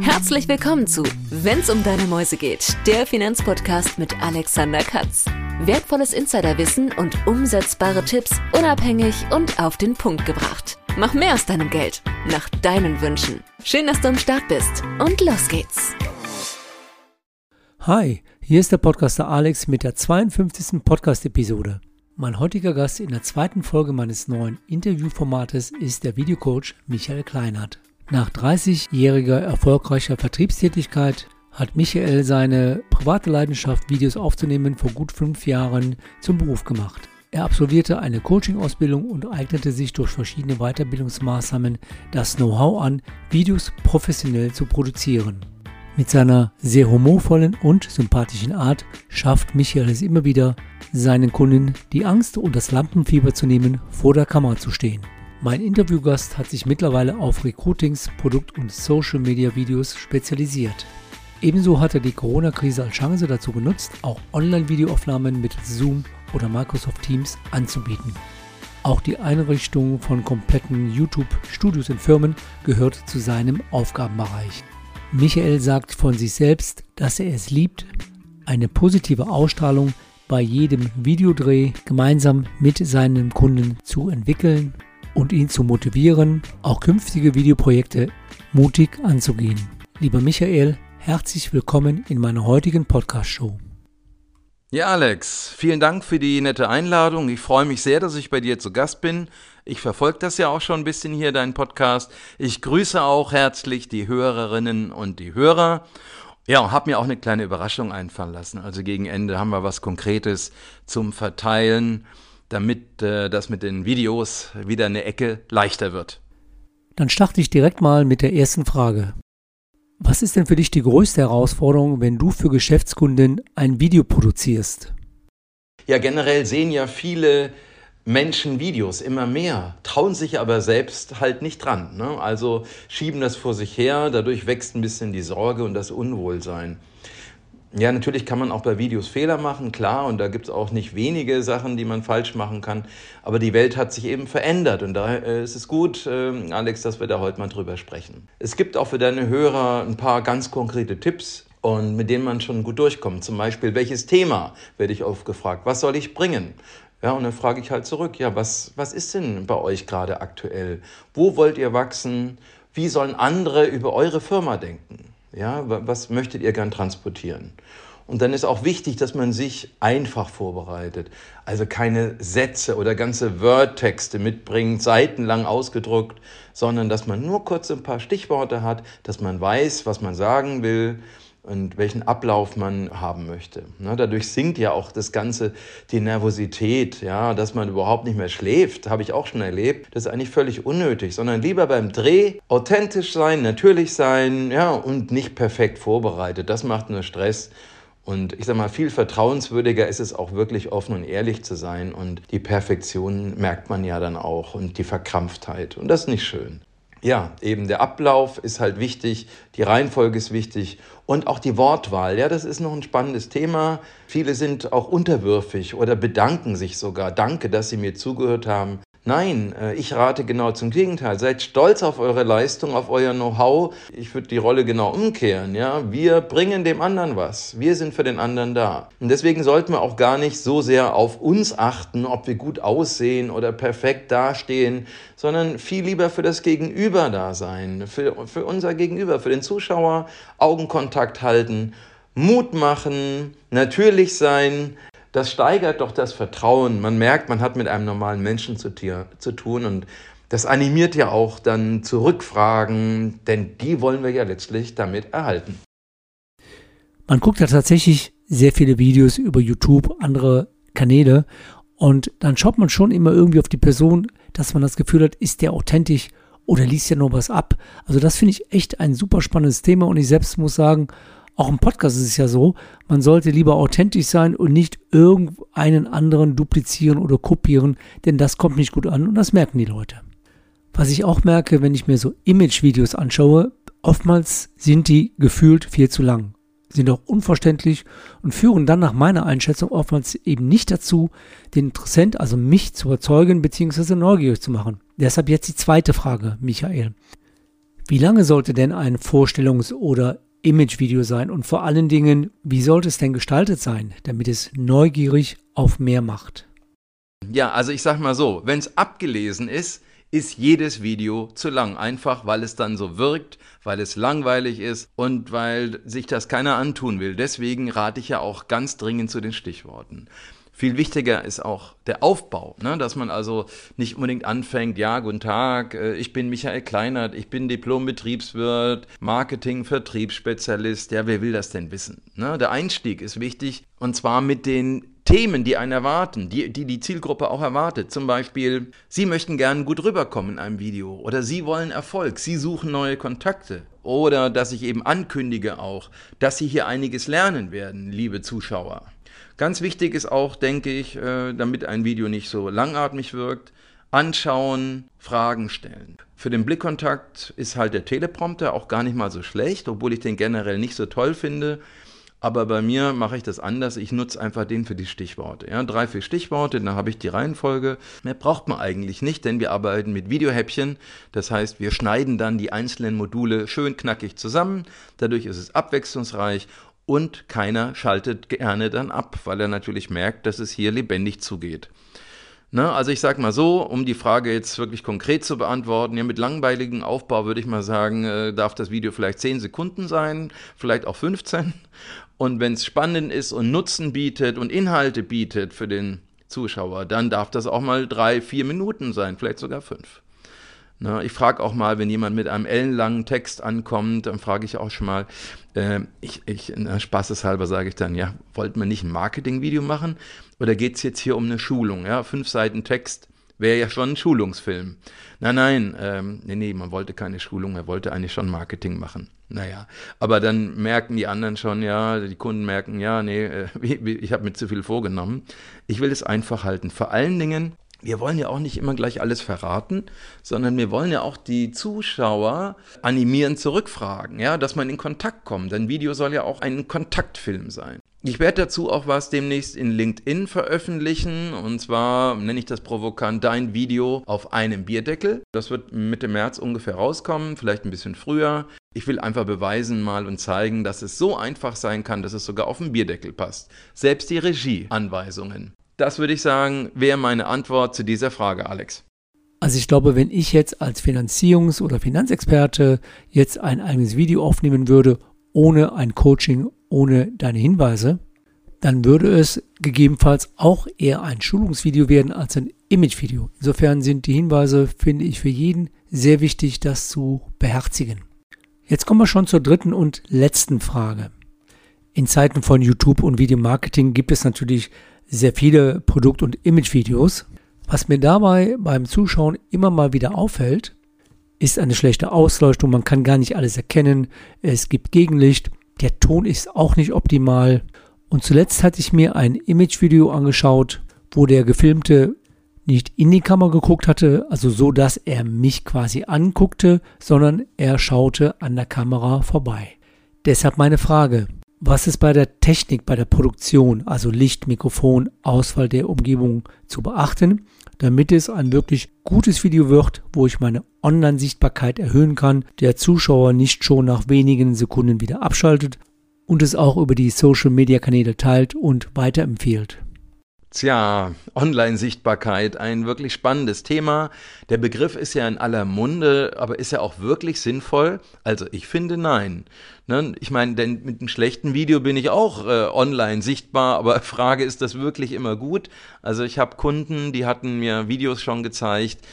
Herzlich willkommen zu Wenn's um deine Mäuse geht, der Finanzpodcast mit Alexander Katz. Wertvolles Insiderwissen und umsetzbare Tipps unabhängig und auf den Punkt gebracht. Mach mehr aus deinem Geld, nach deinen Wünschen. Schön, dass du am Start bist und los geht's. Hi, hier ist der Podcaster Alex mit der 52. Podcast-Episode. Mein heutiger Gast in der zweiten Folge meines neuen Interviewformates ist der Videocoach Michael Kleinert. Nach 30-jähriger erfolgreicher Vertriebstätigkeit hat Michael seine private Leidenschaft, Videos aufzunehmen, vor gut fünf Jahren zum Beruf gemacht. Er absolvierte eine Coaching-Ausbildung und eignete sich durch verschiedene Weiterbildungsmaßnahmen das Know-how an, Videos professionell zu produzieren. Mit seiner sehr humorvollen und sympathischen Art schafft Michael es immer wieder, seinen Kunden die Angst und das Lampenfieber zu nehmen, vor der Kamera zu stehen. Mein Interviewgast hat sich mittlerweile auf Recruitings, Produkt- und Social-Media-Videos spezialisiert. Ebenso hat er die Corona-Krise als Chance dazu genutzt, auch Online-Videoaufnahmen mit Zoom oder Microsoft Teams anzubieten. Auch die Einrichtung von kompletten YouTube-Studios in Firmen gehört zu seinem Aufgabenbereich. Michael sagt von sich selbst, dass er es liebt, eine positive Ausstrahlung bei jedem Videodreh gemeinsam mit seinem Kunden zu entwickeln und ihn zu motivieren, auch künftige Videoprojekte mutig anzugehen. Lieber Michael, herzlich willkommen in meiner heutigen Podcast-Show. Ja, Alex, vielen Dank für die nette Einladung. Ich freue mich sehr, dass ich bei dir zu Gast bin. Ich verfolge das ja auch schon ein bisschen hier, deinen Podcast. Ich grüße auch herzlich die Hörerinnen und die Hörer. Ja, und habe mir auch eine kleine Überraschung einfallen lassen. Also gegen Ende haben wir was Konkretes zum Verteilen damit äh, das mit den Videos wieder eine Ecke leichter wird. Dann starte ich direkt mal mit der ersten Frage. Was ist denn für dich die größte Herausforderung, wenn du für Geschäftskunden ein Video produzierst? Ja, generell sehen ja viele Menschen Videos immer mehr, trauen sich aber selbst halt nicht dran. Ne? Also schieben das vor sich her, dadurch wächst ein bisschen die Sorge und das Unwohlsein. Ja, natürlich kann man auch bei Videos Fehler machen, klar, und da gibt es auch nicht wenige Sachen, die man falsch machen kann. Aber die Welt hat sich eben verändert und daher äh, ist es gut, äh, Alex, dass wir da heute mal drüber sprechen. Es gibt auch für deine Hörer ein paar ganz konkrete Tipps und mit denen man schon gut durchkommt. Zum Beispiel, welches Thema werde ich oft gefragt? Was soll ich bringen? Ja, und dann frage ich halt zurück, ja, was, was ist denn bei euch gerade aktuell? Wo wollt ihr wachsen? Wie sollen andere über eure Firma denken? Ja, was möchtet ihr gern transportieren? Und dann ist auch wichtig, dass man sich einfach vorbereitet. Also keine Sätze oder ganze Word-Texte mitbringt, seitenlang ausgedruckt, sondern dass man nur kurz ein paar Stichworte hat, dass man weiß, was man sagen will und welchen Ablauf man haben möchte. Ne, dadurch sinkt ja auch das Ganze die Nervosität, ja, dass man überhaupt nicht mehr schläft, habe ich auch schon erlebt. Das ist eigentlich völlig unnötig, sondern lieber beim Dreh authentisch sein, natürlich sein, ja, und nicht perfekt vorbereitet. Das macht nur Stress. Und ich sage mal, viel vertrauenswürdiger ist es auch wirklich offen und ehrlich zu sein. Und die Perfektion merkt man ja dann auch und die Verkrampftheit. Und das ist nicht schön ja, eben der Ablauf ist halt wichtig, die Reihenfolge ist wichtig und auch die Wortwahl. Ja, das ist noch ein spannendes Thema. Viele sind auch unterwürfig oder bedanken sich sogar. Danke, dass Sie mir zugehört haben. Nein, äh, ich rate genau zum Gegenteil. Seid stolz auf eure Leistung, auf euer Know-how. Ich würde die Rolle genau umkehren. Ja, wir bringen dem anderen was. Wir sind für den anderen da. Und deswegen sollten wir auch gar nicht so sehr auf uns achten, ob wir gut aussehen oder perfekt dastehen, sondern viel lieber für das Gegenüber da sein, für, für unser Gegenüber, für den Zuschauer Augenkontakt halten, Mut machen, natürlich sein, das steigert doch das Vertrauen. Man merkt, man hat mit einem normalen Menschen zu, zu tun und das animiert ja auch dann zu Rückfragen, denn die wollen wir ja letztlich damit erhalten. Man guckt ja tatsächlich sehr viele Videos über YouTube, andere Kanäle und dann schaut man schon immer irgendwie auf die Person, dass man das Gefühl hat, ist der authentisch oder liest ja nur was ab. Also das finde ich echt ein super spannendes Thema und ich selbst muss sagen, auch im Podcast ist es ja so, man sollte lieber authentisch sein und nicht irgendeinen anderen duplizieren oder kopieren, denn das kommt nicht gut an und das merken die Leute. Was ich auch merke, wenn ich mir so Image-Videos anschaue, oftmals sind die gefühlt viel zu lang, sind auch unverständlich und führen dann nach meiner Einschätzung oftmals eben nicht dazu, den Interessent, also mich zu überzeugen bzw. neugierig zu machen. Deshalb jetzt die zweite Frage, Michael. Wie lange sollte denn ein Vorstellungs- oder Imagevideo sein und vor allen Dingen, wie sollte es denn gestaltet sein, damit es neugierig auf mehr macht? Ja, also ich sag mal so, wenn es abgelesen ist, ist jedes Video zu lang. Einfach, weil es dann so wirkt, weil es langweilig ist und weil sich das keiner antun will. Deswegen rate ich ja auch ganz dringend zu den Stichworten. Viel wichtiger ist auch der Aufbau, ne? dass man also nicht unbedingt anfängt, ja, guten Tag, äh, ich bin Michael Kleinert, ich bin Diplom-Betriebswirt, Marketing, Vertriebsspezialist, ja, wer will das denn wissen? Ne? Der Einstieg ist wichtig und zwar mit den Themen, die einen erwarten, die, die die Zielgruppe auch erwartet. Zum Beispiel, Sie möchten gerne gut rüberkommen in einem Video oder Sie wollen Erfolg, Sie suchen neue Kontakte oder dass ich eben ankündige auch, dass Sie hier einiges lernen werden, liebe Zuschauer. Ganz wichtig ist auch, denke ich, äh, damit ein Video nicht so langatmig wirkt, anschauen, Fragen stellen. Für den Blickkontakt ist halt der Teleprompter auch gar nicht mal so schlecht, obwohl ich den generell nicht so toll finde. Aber bei mir mache ich das anders. Ich nutze einfach den für die Stichworte. Ja, drei, vier Stichworte, dann habe ich die Reihenfolge. Mehr braucht man eigentlich nicht, denn wir arbeiten mit Videohäppchen. Das heißt, wir schneiden dann die einzelnen Module schön knackig zusammen. Dadurch ist es abwechslungsreich und keiner schaltet gerne dann ab, weil er natürlich merkt, dass es hier lebendig zugeht. Ne, also ich sage mal so, um die Frage jetzt wirklich konkret zu beantworten, ja, mit langweiligem Aufbau würde ich mal sagen, äh, darf das Video vielleicht 10 Sekunden sein, vielleicht auch 15. Und wenn es spannend ist und Nutzen bietet und Inhalte bietet für den Zuschauer, dann darf das auch mal drei, vier Minuten sein, vielleicht sogar fünf. Ne, ich frage auch mal, wenn jemand mit einem ellenlangen Text ankommt, dann frage ich auch schon mal, äh, ich, ich, na, spaßeshalber sage ich dann, ja, wollten wir nicht ein Marketingvideo machen oder geht es jetzt hier um eine Schulung? Ja, fünf Seiten Text wäre ja schon ein Schulungsfilm. Nein, nein, ähm, nee, nee, man wollte keine Schulung, er wollte eigentlich schon Marketing machen. Naja, aber dann merken die anderen schon, ja, die Kunden merken, ja, nee, äh, ich habe mir zu viel vorgenommen. Ich will es einfach halten. Vor allen Dingen, wir wollen ja auch nicht immer gleich alles verraten, sondern wir wollen ja auch die Zuschauer animieren zurückfragen, ja, dass man in Kontakt kommt. Ein Video soll ja auch ein Kontaktfilm sein. Ich werde dazu auch was demnächst in LinkedIn veröffentlichen und zwar nenne ich das provokant dein Video auf einem Bierdeckel. Das wird Mitte März ungefähr rauskommen, vielleicht ein bisschen früher. Ich will einfach beweisen mal und zeigen, dass es so einfach sein kann, dass es sogar auf den Bierdeckel passt. Selbst die Regieanweisungen. Das würde ich sagen, wäre meine Antwort zu dieser Frage, Alex. Also ich glaube, wenn ich jetzt als Finanzierungs- oder Finanzexperte jetzt ein eigenes Video aufnehmen würde, ohne ein Coaching, ohne deine Hinweise, dann würde es gegebenenfalls auch eher ein Schulungsvideo werden als ein Imagevideo. Insofern sind die Hinweise, finde ich, für jeden sehr wichtig, das zu beherzigen. Jetzt kommen wir schon zur dritten und letzten Frage. In Zeiten von YouTube und Videomarketing gibt es natürlich sehr viele Produkt- und Imagevideos. Was mir dabei beim Zuschauen immer mal wieder auffällt, ist eine schlechte Ausleuchtung. Man kann gar nicht alles erkennen. Es gibt Gegenlicht. Der Ton ist auch nicht optimal. Und zuletzt hatte ich mir ein Imagevideo angeschaut, wo der Gefilmte nicht in die Kamera geguckt hatte, also so, dass er mich quasi anguckte, sondern er schaute an der Kamera vorbei. Deshalb meine Frage, was ist bei der Technik, bei der Produktion, also Licht, Mikrofon, Auswahl der Umgebung zu beachten, damit es ein wirklich gutes Video wird, wo ich meine Online-Sichtbarkeit erhöhen kann, der Zuschauer nicht schon nach wenigen Sekunden wieder abschaltet und es auch über die Social-Media-Kanäle teilt und weiterempfiehlt? Tja, Online-Sichtbarkeit, ein wirklich spannendes Thema. Der Begriff ist ja in aller Munde, aber ist er auch wirklich sinnvoll? Also ich finde nein. Ne? Ich meine, denn mit einem schlechten Video bin ich auch äh, online sichtbar, aber Frage, ist das wirklich immer gut? Also ich habe Kunden, die hatten mir Videos schon gezeigt,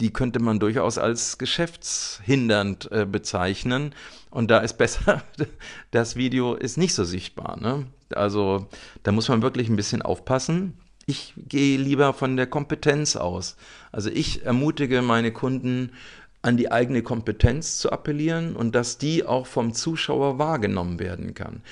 die könnte man durchaus als geschäftshindernd äh, bezeichnen. Und da ist besser, das Video ist nicht so sichtbar. Ne? Also da muss man wirklich ein bisschen aufpassen. Ich gehe lieber von der Kompetenz aus. Also ich ermutige meine Kunden, an die eigene Kompetenz zu appellieren und dass die auch vom Zuschauer wahrgenommen werden kann.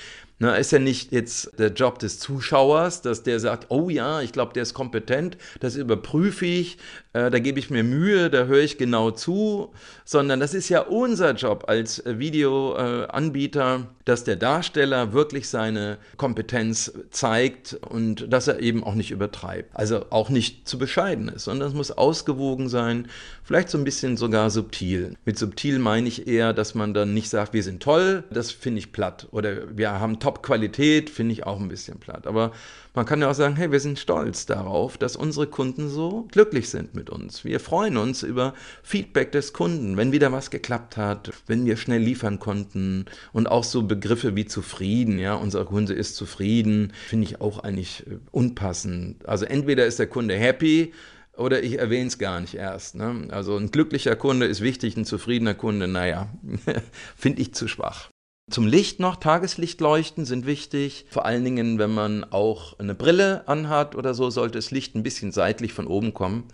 Na, ist ja nicht jetzt der Job des Zuschauers, dass der sagt, oh ja, ich glaube, der ist kompetent, das überprüfe ich, äh, da gebe ich mir Mühe, da höre ich genau zu, sondern das ist ja unser Job als äh, Videoanbieter, dass der Darsteller wirklich seine Kompetenz zeigt und dass er eben auch nicht übertreibt. Also auch nicht zu bescheiden ist, sondern es muss ausgewogen sein, vielleicht so ein bisschen sogar subtil. Mit subtil meine ich eher, dass man dann nicht sagt, wir sind toll, das finde ich platt. Oder wir haben Top-Qualität, finde ich auch ein bisschen platt. Aber man kann ja auch sagen, hey, wir sind stolz darauf, dass unsere Kunden so glücklich sind mit uns. Wir freuen uns über Feedback des Kunden, wenn wieder was geklappt hat, wenn wir schnell liefern konnten und auch so Begriffe wie zufrieden, ja, unser Kunde ist zufrieden, finde ich auch eigentlich äh, unpassend. Also entweder ist der Kunde happy oder ich erwähne es gar nicht erst. Ne? Also ein glücklicher Kunde ist wichtig, ein zufriedener Kunde, naja, finde ich zu schwach. Zum Licht noch, Tageslichtleuchten sind wichtig. Vor allen Dingen, wenn man auch eine Brille anhat oder so, sollte das Licht ein bisschen seitlich von oben kommen,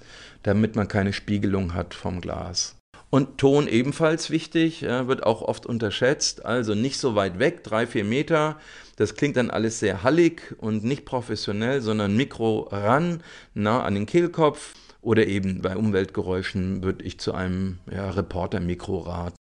damit man keine Spiegelung hat vom Glas. Und Ton ebenfalls wichtig, wird auch oft unterschätzt. Also nicht so weit weg, drei, vier Meter. Das klingt dann alles sehr hallig und nicht professionell, sondern Mikro ran, nah an den Kehlkopf. Oder eben bei Umweltgeräuschen würde ich zu einem ja, Reporter-Mikro raten.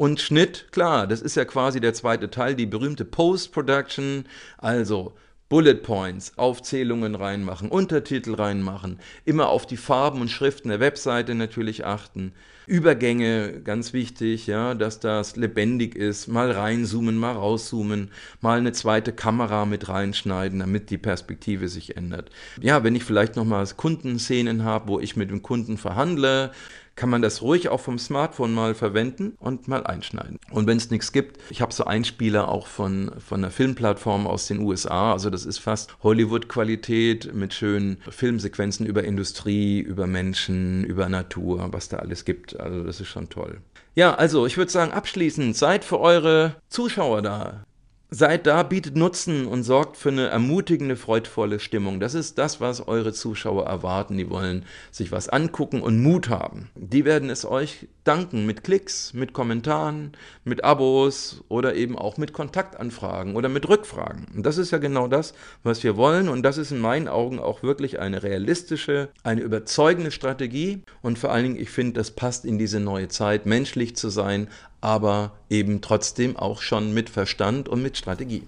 Und Schnitt, klar, das ist ja quasi der zweite Teil, die berühmte Post-Production, also Bullet Points, Aufzählungen reinmachen, Untertitel reinmachen, immer auf die Farben und Schriften der Webseite natürlich achten. Übergänge, ganz wichtig, ja, dass das lebendig ist, mal reinzoomen, mal rauszoomen, mal eine zweite Kamera mit reinschneiden, damit die Perspektive sich ändert. Ja, wenn ich vielleicht nochmal Kundenszenen habe, wo ich mit dem Kunden verhandle, kann man das ruhig auch vom Smartphone mal verwenden und mal einschneiden. Und wenn es nichts gibt, ich habe so Einspieler auch von, von einer Filmplattform aus den USA, also das ist fast Hollywood-Qualität mit schönen Filmsequenzen über Industrie, über Menschen, über Natur, was da alles gibt. Also das ist schon toll. Ja, also ich würde sagen, abschließend, seid für eure Zuschauer da. Seid da, bietet Nutzen und sorgt für eine ermutigende, freudvolle Stimmung. Das ist das, was eure Zuschauer erwarten. Die wollen sich was angucken und Mut haben. Die werden es euch danken mit Klicks, mit Kommentaren, mit Abos oder eben auch mit Kontaktanfragen oder mit Rückfragen. Und das ist ja genau das, was wir wollen. Und das ist in meinen Augen auch wirklich eine realistische, eine überzeugende Strategie. Und vor allen Dingen, ich finde, das passt in diese neue Zeit, menschlich zu sein, aber eben trotzdem auch schon mit Verstand und mit Strategie.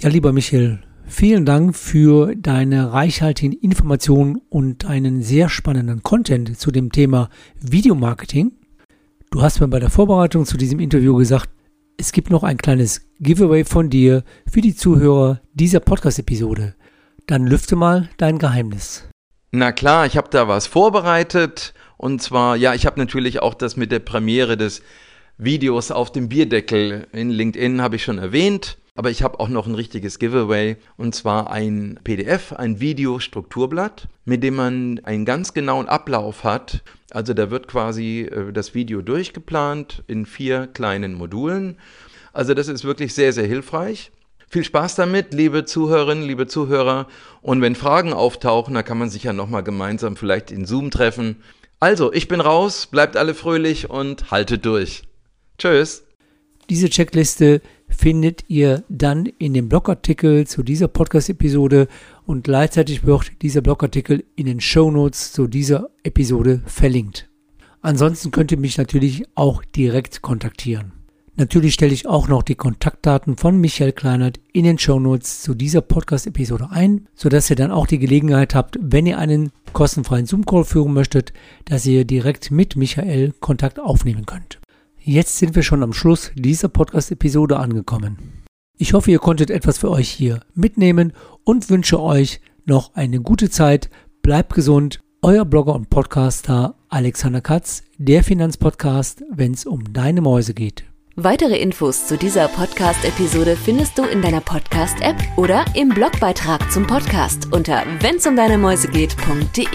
Ja, lieber Michael, vielen Dank für deine reichhaltigen Informationen und einen sehr spannenden Content zu dem Thema Videomarketing. Du hast mir bei der Vorbereitung zu diesem Interview gesagt, es gibt noch ein kleines Giveaway von dir für die Zuhörer dieser Podcast-Episode. Dann lüfte mal dein Geheimnis. Na klar, ich habe da was vorbereitet. Und zwar, ja, ich habe natürlich auch das mit der Premiere des Videos auf dem Bierdeckel in LinkedIn habe ich schon erwähnt. Aber ich habe auch noch ein richtiges Giveaway und zwar ein PDF, ein Videostrukturblatt, mit dem man einen ganz genauen Ablauf hat. Also da wird quasi äh, das Video durchgeplant in vier kleinen Modulen. Also das ist wirklich sehr, sehr hilfreich. Viel Spaß damit, liebe Zuhörerinnen, liebe Zuhörer. Und wenn Fragen auftauchen, dann kann man sich ja nochmal gemeinsam vielleicht in Zoom treffen. Also, ich bin raus, bleibt alle fröhlich und haltet durch. Tschüss. Diese Checkliste findet ihr dann in dem Blogartikel zu dieser Podcast-Episode und gleichzeitig wird dieser Blogartikel in den Show Notes zu dieser Episode verlinkt. Ansonsten könnt ihr mich natürlich auch direkt kontaktieren. Natürlich stelle ich auch noch die Kontaktdaten von Michael Kleinert in den Show Notes zu dieser Podcast-Episode ein, sodass ihr dann auch die Gelegenheit habt, wenn ihr einen kostenfreien Zoom-Call führen möchtet, dass ihr direkt mit Michael Kontakt aufnehmen könnt. Jetzt sind wir schon am Schluss dieser Podcast-Episode angekommen. Ich hoffe, ihr konntet etwas für euch hier mitnehmen und wünsche euch noch eine gute Zeit. Bleibt gesund. Euer Blogger und Podcaster Alexander Katz, der Finanzpodcast, wenn es um deine Mäuse geht. Weitere Infos zu dieser Podcast-Episode findest du in deiner Podcast-App oder im Blogbeitrag zum Podcast unter wennsumdeinemäusegeht.de.